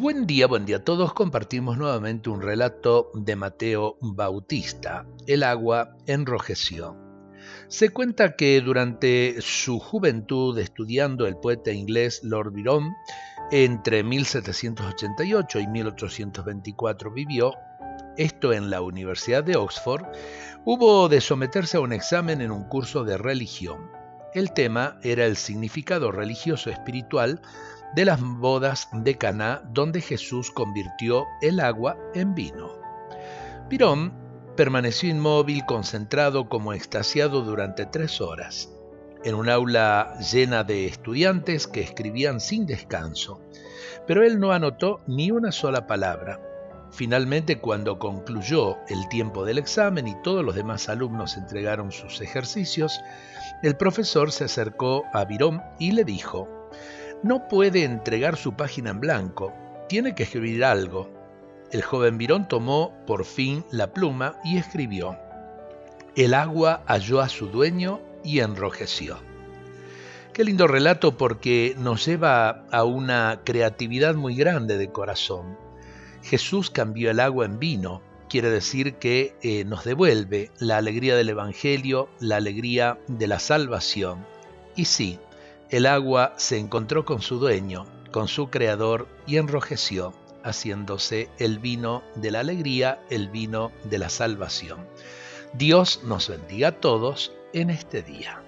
Buen día, buen día a todos. Compartimos nuevamente un relato de Mateo Bautista. El agua enrojeció. Se cuenta que durante su juventud estudiando el poeta inglés Lord Byron, entre 1788 y 1824 vivió, esto en la Universidad de Oxford, hubo de someterse a un examen en un curso de religión. El tema era el significado religioso espiritual de las bodas de Caná donde Jesús convirtió el agua en vino. Pirón permaneció inmóvil, concentrado como extasiado durante tres horas, en un aula llena de estudiantes que escribían sin descanso, pero él no anotó ni una sola palabra. Finalmente, cuando concluyó el tiempo del examen y todos los demás alumnos entregaron sus ejercicios, el profesor se acercó a Virón y le dijo, no puede entregar su página en blanco, tiene que escribir algo. El joven Virón tomó por fin la pluma y escribió, El agua halló a su dueño y enrojeció. Qué lindo relato porque nos lleva a una creatividad muy grande de corazón. Jesús cambió el agua en vino, quiere decir que eh, nos devuelve la alegría del Evangelio, la alegría de la salvación. Y sí, el agua se encontró con su dueño, con su creador, y enrojeció, haciéndose el vino de la alegría, el vino de la salvación. Dios nos bendiga a todos en este día.